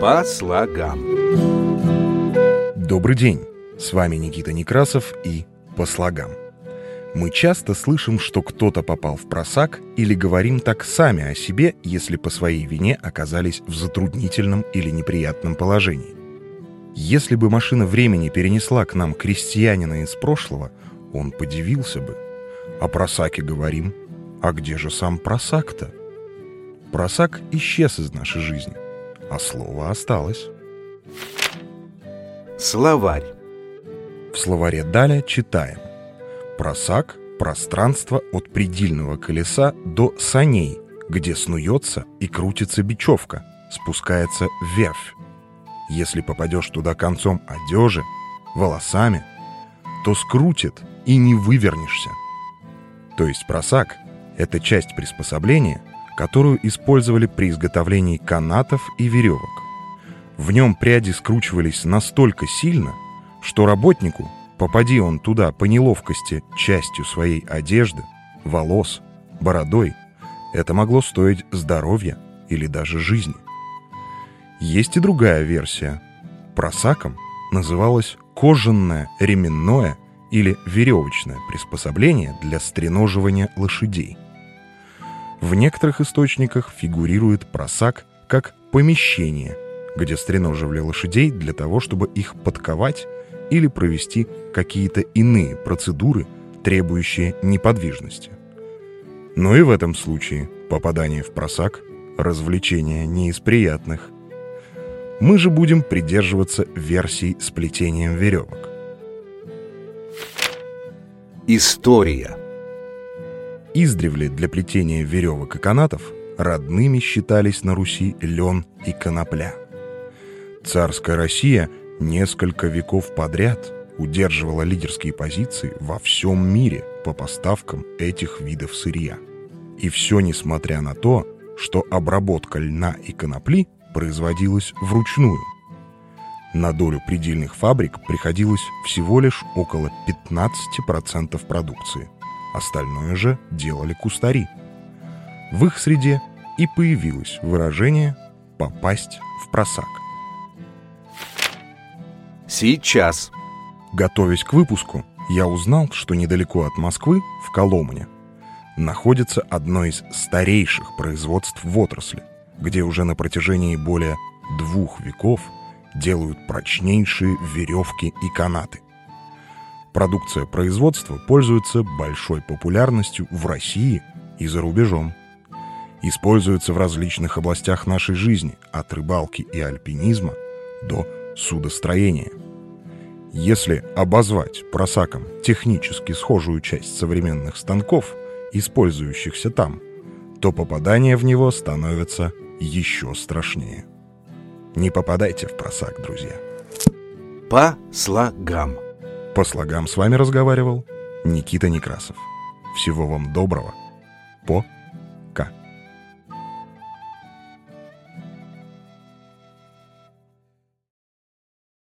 По слогам. Добрый день! С вами Никита Некрасов и «По слогам». Мы часто слышим, что кто-то попал в просак или говорим так сами о себе, если по своей вине оказались в затруднительном или неприятном положении. Если бы машина времени перенесла к нам крестьянина из прошлого, он подивился бы. О просаке говорим, а где же сам просак-то? Просак исчез из нашей жизни, а слово осталось. Словарь. В словаре «Даля» читаем. Просак – пространство от предельного колеса до саней, где снуется и крутится бечевка, спускается вверх. Если попадешь туда концом одежи, волосами, то скрутит и не вывернешься. То есть просак – это часть приспособления, которую использовали при изготовлении канатов и веревок. В нем пряди скручивались настолько сильно, что работнику, попади он туда по неловкости частью своей одежды, волос, бородой, это могло стоить здоровья или даже жизни. Есть и другая версия. Просаком называлось кожаное, ременное или веревочное приспособление для стреноживания лошадей – в некоторых источниках фигурирует просак как помещение, где стреноживали лошадей для того, чтобы их подковать или провести какие-то иные процедуры, требующие неподвижности. Но и в этом случае попадание в просак – развлечение не из приятных. Мы же будем придерживаться версий с плетением веревок. История – Издревле для плетения веревок и канатов родными считались на Руси лен и конопля. Царская Россия несколько веков подряд удерживала лидерские позиции во всем мире по поставкам этих видов сырья. И все несмотря на то, что обработка льна и конопли производилась вручную. На долю предельных фабрик приходилось всего лишь около 15% продукции – остальное же делали кустари. В их среде и появилось выражение «попасть в просак». Сейчас. Готовясь к выпуску, я узнал, что недалеко от Москвы, в Коломне, находится одно из старейших производств в отрасли, где уже на протяжении более двух веков делают прочнейшие веревки и канаты. Продукция производства пользуется большой популярностью в России и за рубежом. Используется в различных областях нашей жизни, от рыбалки и альпинизма до судостроения. Если обозвать просаком технически схожую часть современных станков, использующихся там, то попадание в него становится еще страшнее. Не попадайте в просак, друзья. По слогам. По слогам с вами разговаривал Никита Некрасов. Всего вам доброго. По